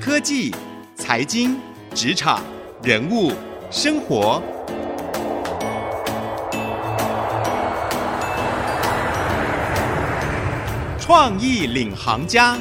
科技、财经、职场、人物、生活，创意领航家。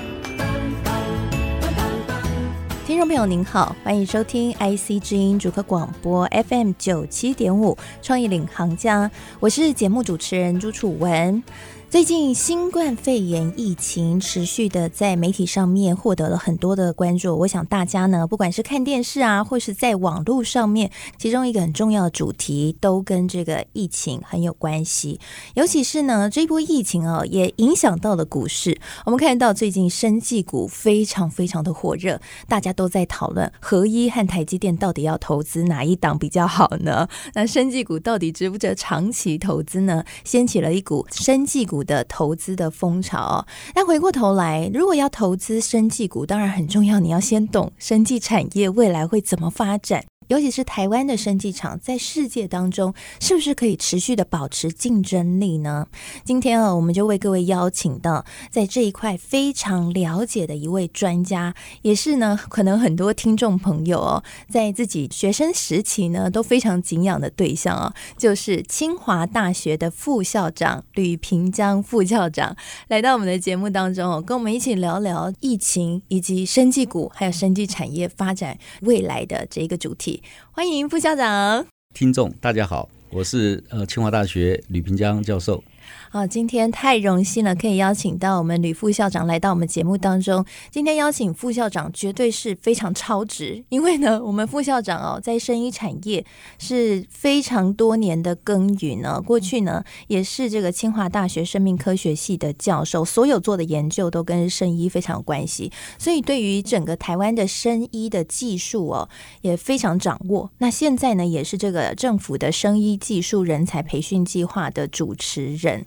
听众朋友您好，欢迎收听 IC 之音主客广播 FM 九七点五创意领航家，我是节目主持人朱楚文。最近新冠肺炎疫情持续的在媒体上面获得了很多的关注，我想大家呢，不管是看电视啊，或是在网络上面，其中一个很重要的主题都跟这个疫情很有关系。尤其是呢，这波疫情啊，也影响到了股市。我们看到最近生技股非常非常的火热，大家都在讨论合一和台积电到底要投资哪一档比较好呢？那生技股到底值不值长期投资呢？掀起了一股生技股的投资的风潮，那回过头来，如果要投资生技股，当然很重要，你要先懂生技产业未来会怎么发展。尤其是台湾的生技厂在世界当中是不是可以持续的保持竞争力呢？今天啊，我们就为各位邀请到在这一块非常了解的一位专家，也是呢，可能很多听众朋友哦，在自己学生时期呢都非常敬仰的对象啊，就是清华大学的副校长吕平江副校长来到我们的节目当中哦，跟我们一起聊聊疫情以及生技股还有生技产业发展未来的这一个主题。欢迎副校长，听众大家好，我是呃清华大学吕平江教授。啊，今天太荣幸了，可以邀请到我们吕副校长来到我们节目当中。今天邀请副校长绝对是非常超值，因为呢，我们副校长哦，在生医产业是非常多年的耕耘呢。过去呢，也是这个清华大学生命科学系的教授，所有做的研究都跟生医非常有关系，所以对于整个台湾的生医的技术哦，也非常掌握。那现在呢，也是这个政府的生医技术人才培训计划的主持人。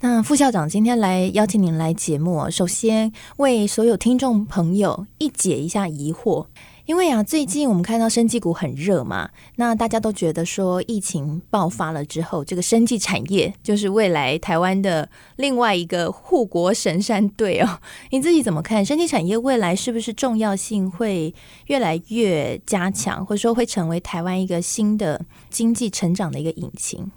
那副校长今天来邀请您来节目，首先为所有听众朋友一解一下疑惑，因为啊，最近我们看到生技股很热嘛，那大家都觉得说疫情爆发了之后，这个生技产业就是未来台湾的另外一个护国神山队哦。你自己怎么看？生技产业未来是不是重要性会越来越加强，或者说会成为台湾一个新的经济成长的一个引擎？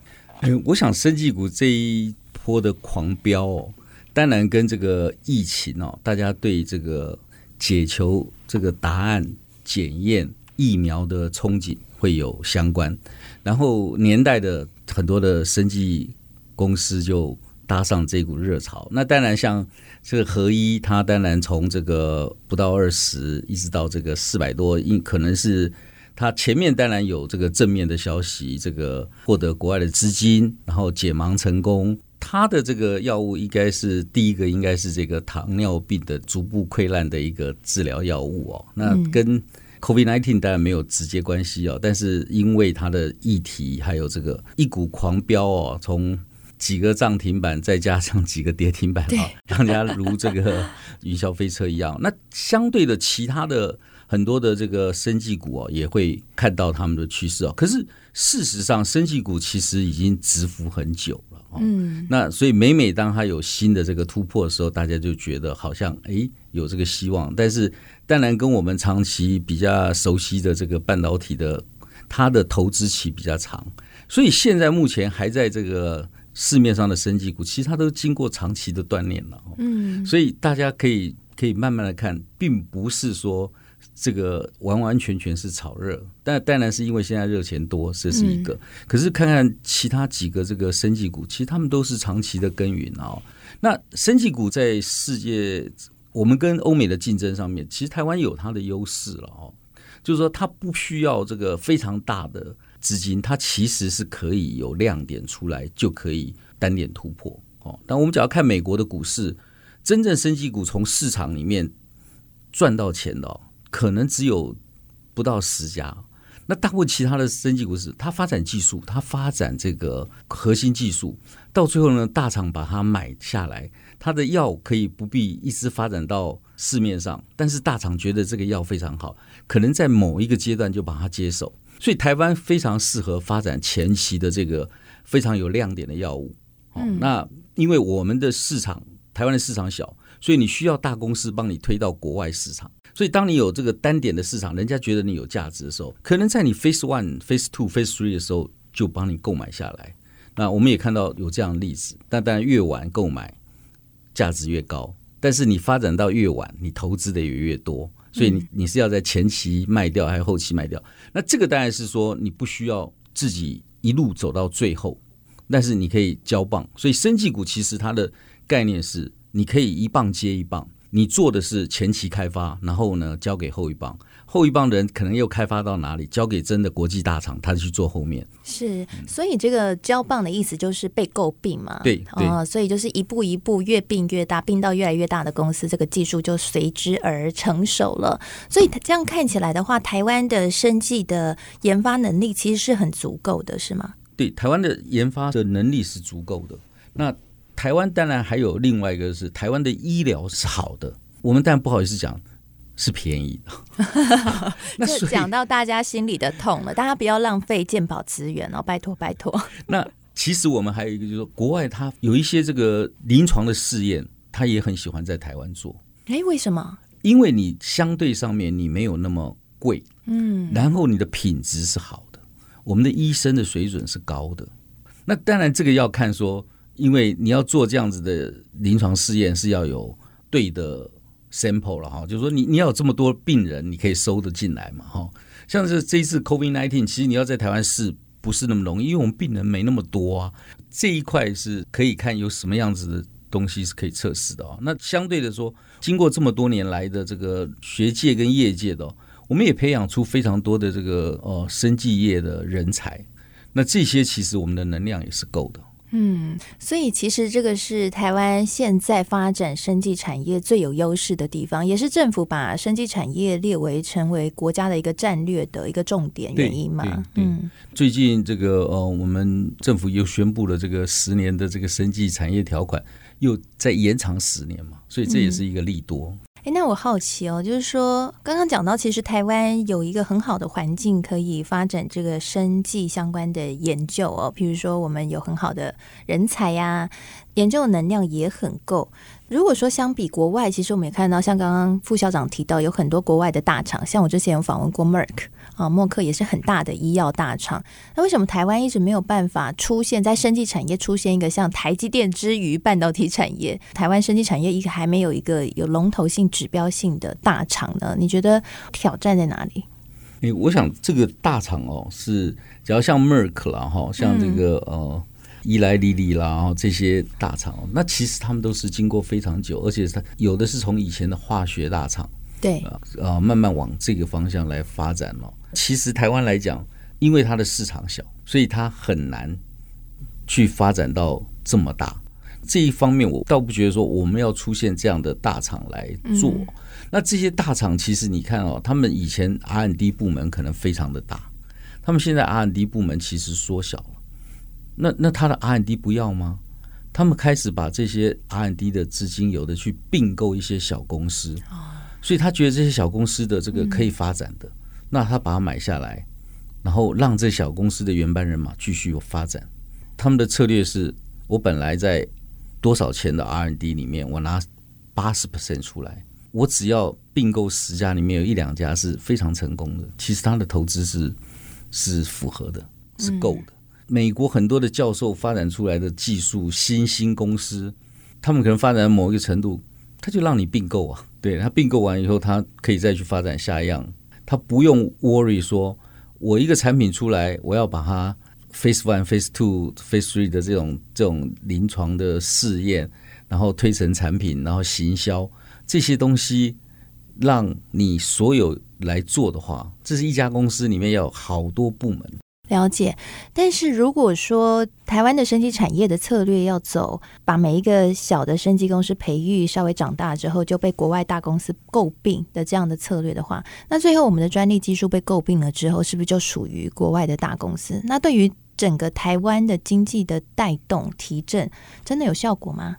我想生技股这一波的狂飙哦，当然跟这个疫情哦，大家对这个解求这个答案、检验疫苗的憧憬会有相关。然后年代的很多的生技公司就搭上这股热潮。那当然，像这个合一，它当然从这个不到二十，一直到这个四百多，因可能是它前面当然有这个正面的消息，这个获得国外的资金，然后解盲成功。它的这个药物应该是第一个，应该是这个糖尿病的逐步溃烂的一个治疗药物哦。那跟 COVID-19 当然没有直接关系哦，但是因为它的议题还有这个一股狂飙哦，从几个涨停板再加上几个跌停板啊，让人家如这个云霄飞车一样。那相对的，其他的很多的这个生技股哦，也会看到他们的趋势哦。可是事实上，生技股其实已经蛰伏很久了。嗯，那所以每每当它有新的这个突破的时候，大家就觉得好像哎有这个希望。但是当然跟我们长期比较熟悉的这个半导体的，它的投资期比较长，所以现在目前还在这个市面上的生技股，其实它都经过长期的锻炼了。嗯，所以大家可以可以慢慢的看，并不是说。这个完完全全是炒热，但当然是因为现在热钱多，这是一个。嗯、可是看看其他几个这个生技股，其实他们都是长期的耕耘哦。那生技股在世界，我们跟欧美的竞争上面，其实台湾有它的优势了哦。就是说，它不需要这个非常大的资金，它其实是可以有亮点出来，就可以单点突破哦。但我们只要看美国的股市，真正生技股从市场里面赚到钱的哦。可能只有不到十家，那大部分其他的生技公司它发展技术，它发展这个核心技术，到最后呢，大厂把它买下来，它的药可以不必一直发展到市面上，但是大厂觉得这个药非常好，可能在某一个阶段就把它接手，所以台湾非常适合发展前期的这个非常有亮点的药物。嗯，那因为我们的市场，台湾的市场小。所以你需要大公司帮你推到国外市场。所以当你有这个单点的市场，人家觉得你有价值的时候，可能在你 Phase One、Phase Two、Phase Three 的时候就帮你购买下来。那我们也看到有这样的例子，但当然越晚购买价值越高，但是你发展到越晚，你投资的也越多。所以你你是要在前期卖掉还是后期卖掉？那这个当然是说你不需要自己一路走到最后，但是你可以交棒。所以生技股其实它的概念是，你可以一棒接一棒，你做的是前期开发，然后呢交给后一棒。后一棒的人可能又开发到哪里，交给真的国际大厂，他去做后面。是，所以这个交棒的意思就是被诟病嘛。对，啊、哦，所以就是一步一步越并越大，并到越来越大的公司，这个技术就随之而成熟了。所以这样看起来的话，台湾的生技的研发能力其实是很足够的，是吗？对，台湾的研发的能力是足够的。那台湾当然还有另外一个是台湾的医疗是好的，我们当然不好意思讲。是便宜的，那讲到大家心里的痛了，大家不要浪费健保资源哦，拜托拜托。那其实我们还有一个，就是说国外它有一些这个临床的试验，他也很喜欢在台湾做。哎，为什么？因为你相对上面你没有那么贵，嗯，然后你的品质是好的，我们的医生的水准是高的。那当然这个要看说，因为你要做这样子的临床试验，是要有对的。sample 了哈，就是说你你要有这么多病人，你可以收得进来嘛哈。像是这一次 COVID-19，其实你要在台湾试不是那么容易，因为我们病人没那么多啊。这一块是可以看有什么样子的东西是可以测试的啊。那相对的说，经过这么多年来的这个学界跟业界的，我们也培养出非常多的这个呃生技业的人才。那这些其实我们的能量也是够的。嗯，所以其实这个是台湾现在发展生技产业最有优势的地方，也是政府把生技产业列为成为国家的一个战略的一个重点原因嘛。嗯，最近这个呃，我们政府又宣布了这个十年的这个生技产业条款，又再延长十年嘛，所以这也是一个利多。嗯哎，那我好奇哦，就是说，刚刚讲到，其实台湾有一个很好的环境可以发展这个生计相关的研究哦，譬如说，我们有很好的人才呀，研究能量也很够。如果说相比国外，其实我们也看到，像刚刚副校长提到，有很多国外的大厂，像我之前有访问过 Merck 啊，默克也是很大的医药大厂。那为什么台湾一直没有办法出现在生技产业出现一个像台积电之于半导体产业？台湾生技产业一个还没有一个有龙头性、指标性的大厂呢？你觉得挑战在哪里？诶，我想这个大厂哦，是只要像 Merck 啦，哈，像这个呃。伊莱莉莉啦，这些大厂，那其实他们都是经过非常久，而且它有的是从以前的化学大厂，对，呃，慢慢往这个方向来发展了。其实台湾来讲，因为它的市场小，所以它很难去发展到这么大。这一方面，我倒不觉得说我们要出现这样的大厂来做。嗯。那这些大厂其实你看哦，他们以前 R&D 部门可能非常的大，他们现在 R&D 部门其实缩小了。那那他的 R&D 不要吗？他们开始把这些 R&D 的资金，有的去并购一些小公司，所以他觉得这些小公司的这个可以发展的，那他把它买下来，然后让这小公司的原班人马继续有发展。他们的策略是我本来在多少钱的 R&D 里面，我拿八十 percent 出来，我只要并购十家里面有一两家是非常成功的，其实他的投资是是符合的，是够的。美国很多的教授发展出来的技术，新兴公司，他们可能发展某一个程度，他就让你并购啊。对，他并购完以后，他可以再去发展下一样，他不用 worry 说，我一个产品出来，我要把它 phase one、phase two、phase three 的这种这种临床的试验，然后推成产品，然后行销这些东西，让你所有来做的话，这是一家公司里面要有好多部门。了解，但是如果说台湾的生技产业的策略要走，把每一个小的生技公司培育稍微长大之后就被国外大公司诟病的这样的策略的话，那最后我们的专利技术被诟病了之后，是不是就属于国外的大公司？那对于整个台湾的经济的带动提振，真的有效果吗？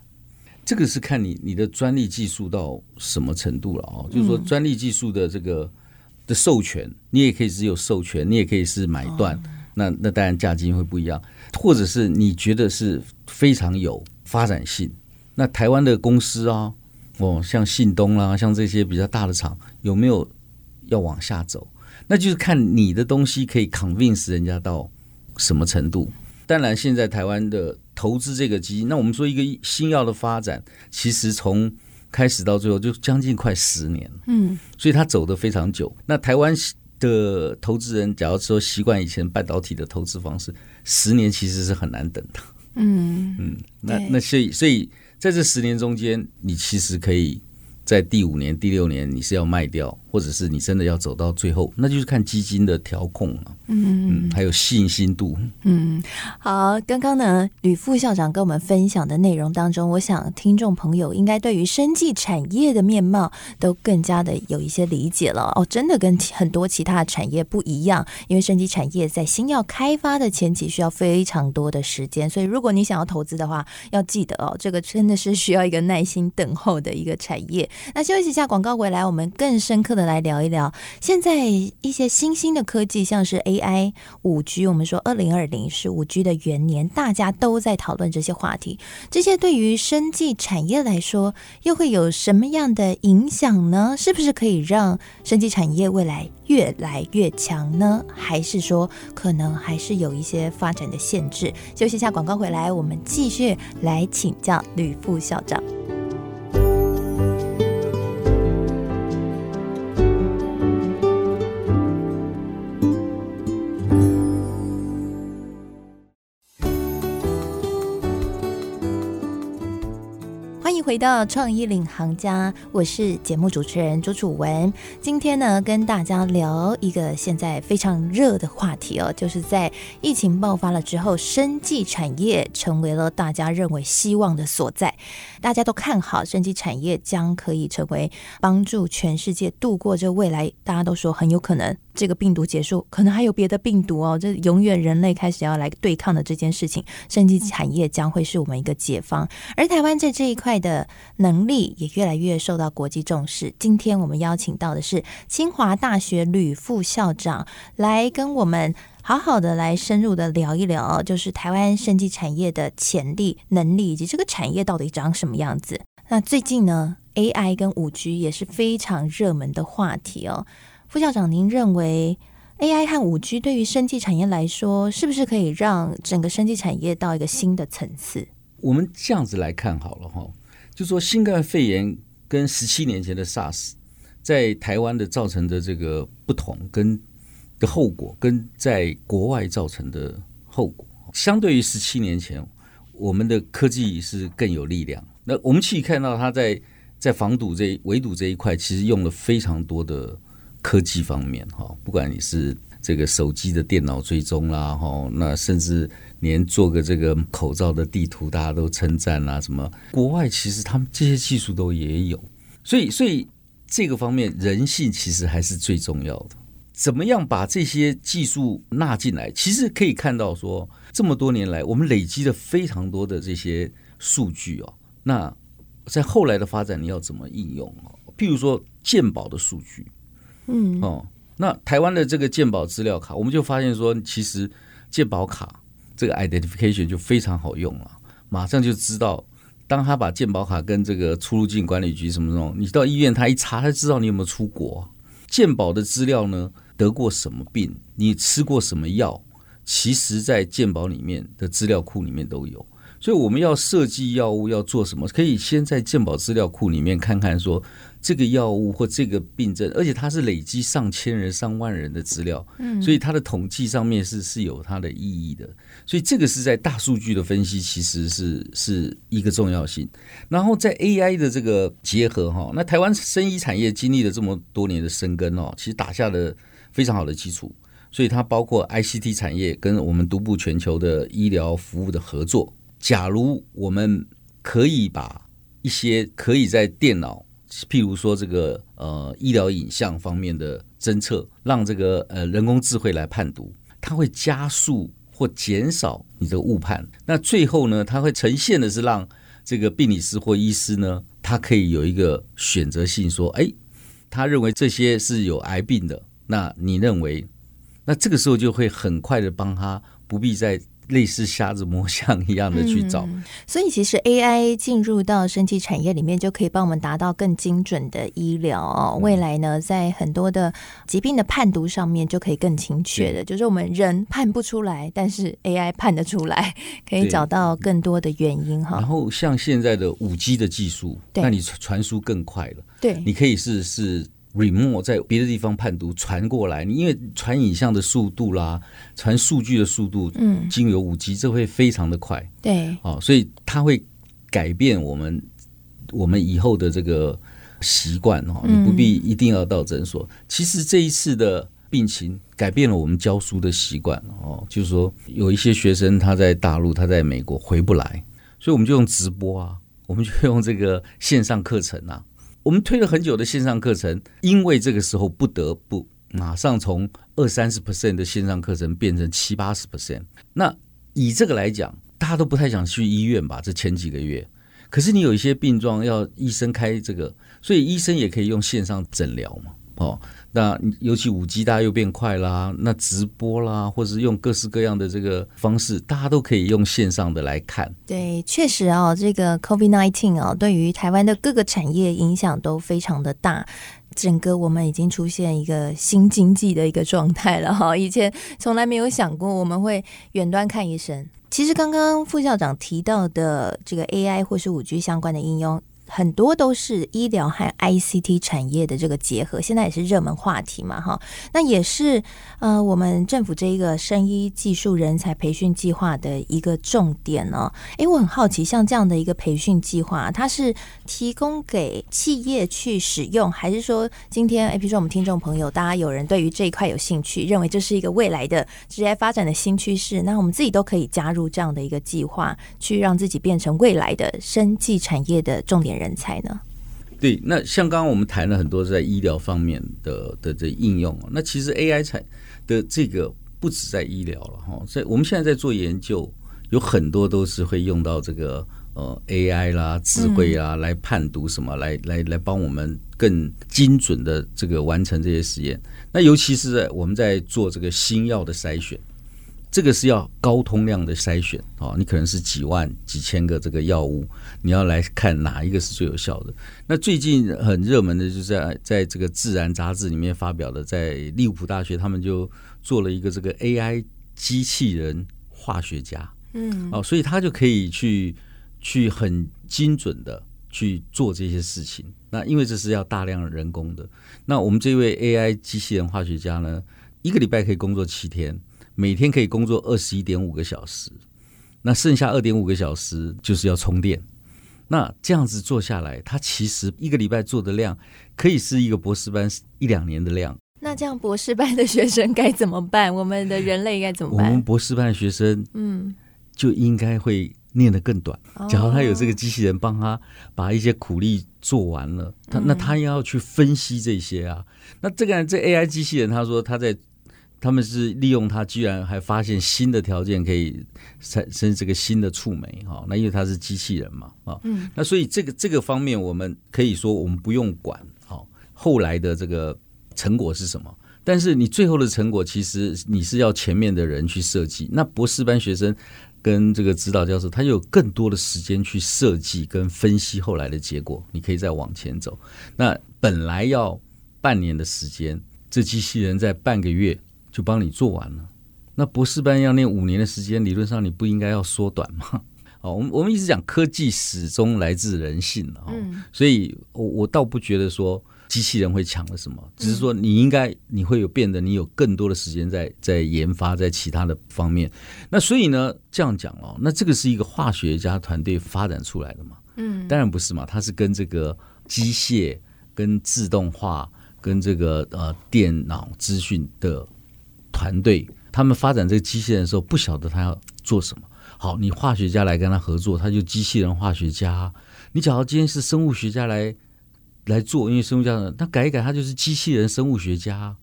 这个是看你你的专利技术到什么程度了哦，就是说专利技术的这个的授权，你也可以只有授权，你也可以是买断。哦那那当然价金会不一样，或者是你觉得是非常有发展性，那台湾的公司啊，哦，像信东啦，像这些比较大的厂，有没有要往下走？那就是看你的东西可以 convince 人家到什么程度。当然，现在台湾的投资这个基金，那我们说一个新药的发展，其实从开始到最后就将近快十年，嗯，所以它走得非常久。那台湾的投资人，假如说习惯以前半导体的投资方式，十年其实是很难等的，嗯嗯。那那所以所以在这十年中间，你其实可以。在第五年、第六年，你是要卖掉，或者是你真的要走到最后，那就是看基金的调控啊，嗯。嗯，还有信心度，嗯，好，刚刚呢，吕副校长跟我们分享的内容当中，我想听众朋友应该对于生技产业的面貌都更加的有一些理解了哦，真的跟很多其他的产业不一样，因为生技产业在新药开发的前期需要非常多的时间，所以如果你想要投资的话，要记得哦，这个真的是需要一个耐心等候的一个产业。那休息一下，广告回来，我们更深刻的来聊一聊现在一些新兴的科技，像是 AI、五 G。我们说二零二零是五 G 的元年，大家都在讨论这些话题。这些对于生技产业来说，又会有什么样的影响呢？是不是可以让生技产业未来越来越强呢？还是说可能还是有一些发展的限制？休息一下，广告回来，我们继续来请教吕副校长。欢迎回到创意领航家，我是节目主持人朱楚文。今天呢，跟大家聊一个现在非常热的话题哦，就是在疫情爆发了之后，生技产业成为了大家认为希望的所在。大家都看好生技产业将可以成为帮助全世界度过这未来，大家都说很有可能。这个病毒结束，可能还有别的病毒哦。这永远人类开始要来对抗的这件事情，生技产业将会是我们一个解方。而台湾在这一块的能力也越来越受到国际重视。今天我们邀请到的是清华大学吕副校长，来跟我们好好的来深入的聊一聊，就是台湾生技产业的潜力、能力以及这个产业到底长什么样子。那最近呢，AI 跟五 G 也是非常热门的话题哦。副校长，您认为 AI 和五 G 对于生技产业来说，是不是可以让整个生技产业到一个新的层次？我们这样子来看好了哈，就说新冠肺炎跟十七年前的 SARS 在台湾的造成的这个不同跟的后果，跟在国外造成的后果，相对于十七年前，我们的科技是更有力量。那我们可以看到，它在在防堵这围堵这一块，其实用了非常多的。科技方面哈，不管你是这个手机的电脑追踪啦哈，那甚至连做个这个口罩的地图，大家都称赞啦。什么国外其实他们这些技术都也有，所以所以这个方面人性其实还是最重要的。怎么样把这些技术纳进来？其实可以看到说，这么多年来我们累积了非常多的这些数据哦。那在后来的发展，你要怎么应用哦？譬如说鉴宝的数据。嗯哦，那台湾的这个健保资料卡，我们就发现说，其实健保卡这个 identification 就非常好用了，马上就知道，当他把健保卡跟这个出入境管理局什么什么，你到医院他一查，他知道你有没有出国。健保的资料呢，得过什么病，你吃过什么药，其实在健保里面的资料库里面都有。所以我们要设计药物要做什么，可以先在健保资料库里面看看说。这个药物或这个病症，而且它是累积上千人、上万人的资料，嗯，所以它的统计上面是是有它的意义的。所以这个是在大数据的分析，其实是是一个重要性。然后在 AI 的这个结合哈，那台湾生医产业经历了这么多年的深耕哦，其实打下了非常好的基础。所以它包括 ICT 产业跟我们独步全球的医疗服务的合作。假如我们可以把一些可以在电脑譬如说，这个呃医疗影像方面的侦测，让这个呃人工智慧来判读，它会加速或减少你的误判。那最后呢，它会呈现的是让这个病理师或医师呢，他可以有一个选择性，说，哎，他认为这些是有癌病的，那你认为，那这个时候就会很快的帮他，不必再类似瞎子摸象一样的去找。嗯，所以其实 AI 进入到生技产业里面，就可以帮我们达到更精准的医疗哦。未来呢，在很多的疾病的判读上面，就可以更精确的，就是我们人判不出来，但是 AI 判得出来，可以找到更多的原因哈。然后像现在的五 G 的技术，那你传输更快了。对，你可以是是。Remote 在别的地方判读传过来，你因为传影像的速度啦，传数据的速度，嗯，经由五 G，这会非常的快，对，哦，所以它会改变我们我们以后的这个习惯哦，你不必一定要到诊所。嗯、其实这一次的病情改变了我们教书的习惯哦，就是说有一些学生他在大陆，他在美国回不来，所以我们就用直播啊，我们就用这个线上课程啊。我们推了很久的线上课程，因为这个时候不得不马上从二三十 percent 的线上课程变成七八十 percent。那以这个来讲，大家都不太想去医院吧？这前几个月，可是你有一些病状要医生开这个，所以医生也可以用线上诊疗嘛，哦。那尤其五 G 大家又变快啦，那直播啦，或是用各式各样的这个方式，大家都可以用线上的来看。对，确实哦，这个 COVID nineteen 哦，对于台湾的各个产业影响都非常的大。整个我们已经出现一个新经济的一个状态了哈，以前从来没有想过我们会远端看医生。其实刚刚副校长提到的这个 AI 或是五 G 相关的应用。很多都是医疗和 ICT 产业的这个结合，现在也是热门话题嘛，哈。那也是呃，我们政府这一个生医技术人才培训计划的一个重点哦。诶，我很好奇，像这样的一个培训计划，它是提供给企业去使用，还是说今天，诶，比如说我们听众朋友，大家有人对于这一块有兴趣，认为这是一个未来的职业发展的新趋势，那我们自己都可以加入这样的一个计划，去让自己变成未来的生技产业的重点人才呢？对，那像刚刚我们谈了很多在医疗方面的的这应用，那其实 AI 产的这个不止在医疗了哈，在我们现在在做研究，有很多都是会用到这个呃 AI 啦、智慧啦来判读什么，嗯、来来来帮我们更精准的这个完成这些实验。那尤其是在我们在做这个新药的筛选。这个是要高通量的筛选啊，你可能是几万、几千个这个药物，你要来看哪一个是最有效的。那最近很热门的就是在在这个《自然》杂志里面发表的，在利物浦大学他们就做了一个这个 AI 机器人化学家，嗯，哦，所以他就可以去去很精准的去做这些事情。那因为这是要大量人工的，那我们这位 AI 机器人化学家呢，一个礼拜可以工作七天。每天可以工作二十一点五个小时，那剩下二点五个小时就是要充电。那这样子做下来，他其实一个礼拜做的量可以是一个博士班一两年的量。那这样博士班的学生该怎么办？我们的人类该怎么办？我们博士班的学生，嗯，就应该会念得更短。嗯、假如他有这个机器人帮他把一些苦力做完了，他那他要去分析这些啊。那这个这 AI 机器人，他说他在。他们是利用它，居然还发现新的条件可以产生这个新的触媒哈。那因为它是机器人嘛啊，嗯，那所以这个这个方面我们可以说我们不用管好后来的这个成果是什么，但是你最后的成果其实你是要前面的人去设计。那博士班学生跟这个指导教授，他有更多的时间去设计跟分析后来的结果，你可以再往前走。那本来要半年的时间，这机器人在半个月。就帮你做完了。那博士班要念五年的时间，理论上你不应该要缩短吗？哦，我们我们一直讲科技始终来自人性啊，嗯，所以我我倒不觉得说机器人会抢了什么，只是说你应该你会有变得你有更多的时间在在研发在其他的方面。那所以呢，这样讲哦，那这个是一个化学家团队发展出来的嘛？嗯，当然不是嘛，它是跟这个机械、跟自动化、跟这个呃电脑资讯的。团队他们发展这个机器人的时候，不晓得他要做什么。好，你化学家来跟他合作，他就机器人化学家。你假如今天是生物学家来来做，因为生物家他改一改，他就是机器人生物学家。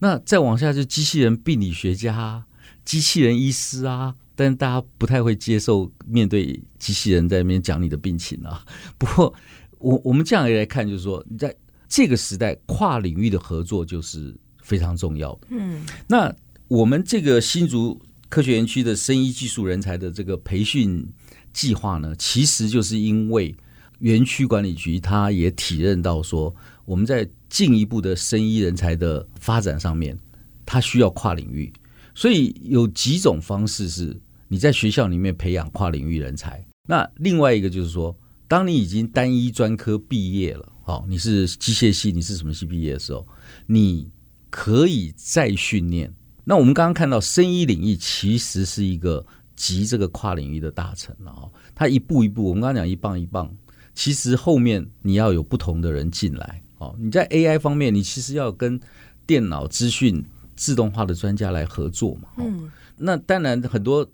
那再往下就机器人病理学家、机器人医师啊。但大家不太会接受面对机器人在那边讲你的病情啊。不过我我们这样来看，就是说在这个时代跨领域的合作就是。非常重要的。嗯，那我们这个新竹科学园区的生医技术人才的这个培训计划呢，其实就是因为园区管理局他也体认到说，我们在进一步的生医人才的发展上面，他需要跨领域，所以有几种方式是你在学校里面培养跨领域人才。那另外一个就是说，当你已经单一专科毕业了，好，你是机械系，你是什么系毕业的时候，你可以再训练。那我们刚刚看到，生医领域其实是一个集这个跨领域的大成了哦。它一步一步，我们刚刚讲一棒一棒，其实后面你要有不同的人进来。哦，你在 AI 方面，你其实要跟电脑资讯自动化的专家来合作嘛。嗯，那当然很多。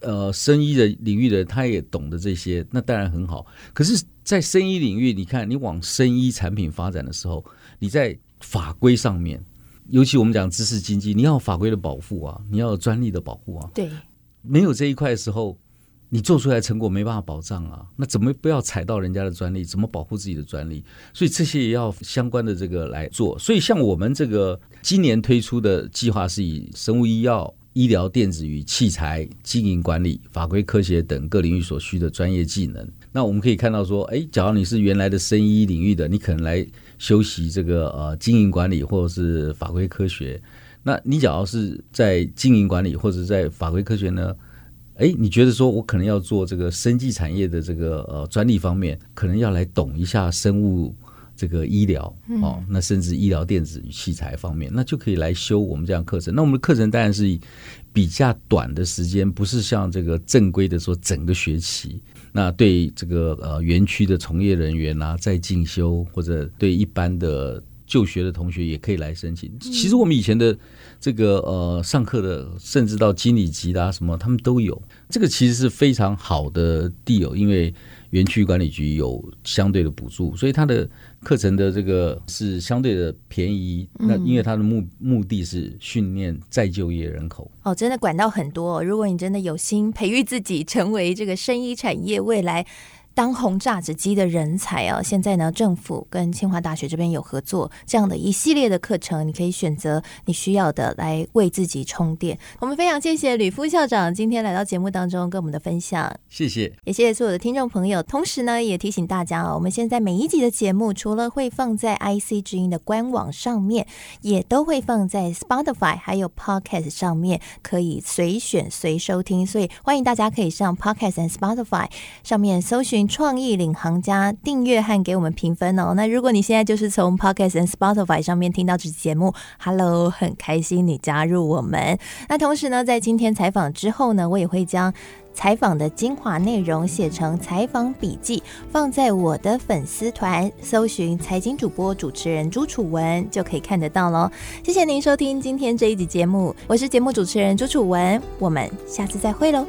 呃，生医的领域的人他也懂得这些，那当然很好。可是，在生医领域，你看，你往生医产品发展的时候，你在法规上面，尤其我们讲知识经济，你要法规的保护啊，你要有专利的保护啊。对，没有这一块的时候，你做出来成果没办法保障啊。那怎么不要踩到人家的专利？怎么保护自己的专利？所以这些也要相关的这个来做。所以，像我们这个今年推出的计划是以生物医药。医疗电子与器材经营管理、法规科学等各领域所需的专业技能。那我们可以看到说，哎，假如你是原来的生医领域的，你可能来修习这个呃经营管理或者是法规科学。那你假如是在经营管理或者在法规科学呢？哎，你觉得说我可能要做这个生技产业的这个呃专利方面，可能要来懂一下生物。这个医疗哦，那甚至医疗电子与器材方面，那就可以来修我们这样课程。那我们的课程当然是以比较短的时间，不是像这个正规的说整个学期。那对这个呃园区的从业人员啊，在进修或者对一般的就学的同学也可以来申请。其实我们以前的这个呃上课的，甚至到经理级的啊什么，他们都有。这个其实是非常好的 deal，因为园区管理局有相对的补助，所以它的。课程的这个是相对的便宜，那因为它的目目的是训练再就业人口。哦，真的管道很多。如果你真的有心培育自己，成为这个生医产业未来。当红榨汁机的人才啊！现在呢，政府跟清华大学这边有合作，这样的一系列的课程，你可以选择你需要的来为自己充电。我们非常谢谢吕副校长今天来到节目当中跟我们的分享，谢谢，也谢谢所有的听众朋友。同时呢，也提醒大家啊，我们现在每一集的节目，除了会放在 IC 之音的官网上面，也都会放在 Spotify 还有 Podcast 上面，可以随选随收听。所以欢迎大家可以上 Podcast 和 Spotify 上面搜寻。创意领航家订阅和给我们评分哦。那如果你现在就是从 Podcast 和 Spotify 上面听到这期节目，Hello，很开心你加入我们。那同时呢，在今天采访之后呢，我也会将采访的精华内容写成采访笔记，放在我的粉丝团，搜寻财经主播主持人朱楚文就可以看得到喽。谢谢您收听今天这一集节目，我是节目主持人朱楚文，我们下次再会喽。